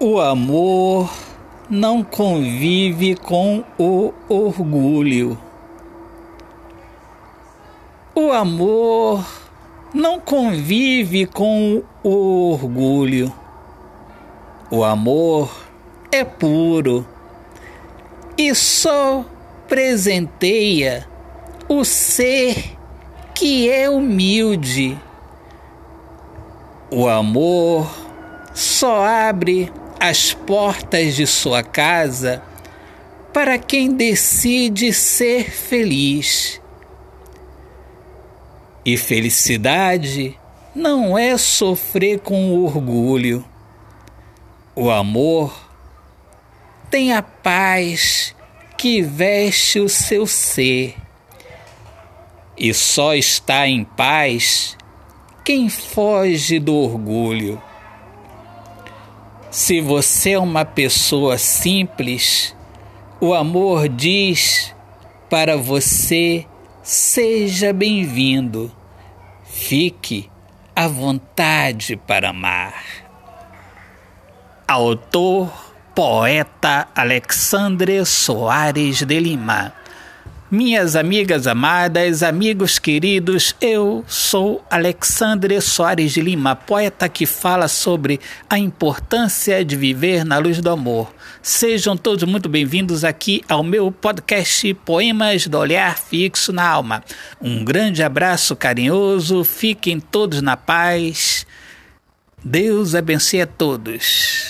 O amor não convive com o orgulho. O amor não convive com o orgulho. O amor é puro e só presenteia o ser que é humilde. O amor só abre as portas de sua casa para quem decide ser feliz. E felicidade não é sofrer com orgulho. O amor tem a paz que veste o seu ser. E só está em paz quem foge do orgulho. Se você é uma pessoa simples, o amor diz para você: seja bem-vindo, fique à vontade para amar. Autor, poeta Alexandre Soares de Lima minhas amigas amadas, amigos queridos, eu sou Alexandre Soares de Lima, poeta que fala sobre a importância de viver na luz do amor. Sejam todos muito bem-vindos aqui ao meu podcast Poemas do Olhar Fixo na Alma. Um grande abraço carinhoso, fiquem todos na paz. Deus abençoe a todos.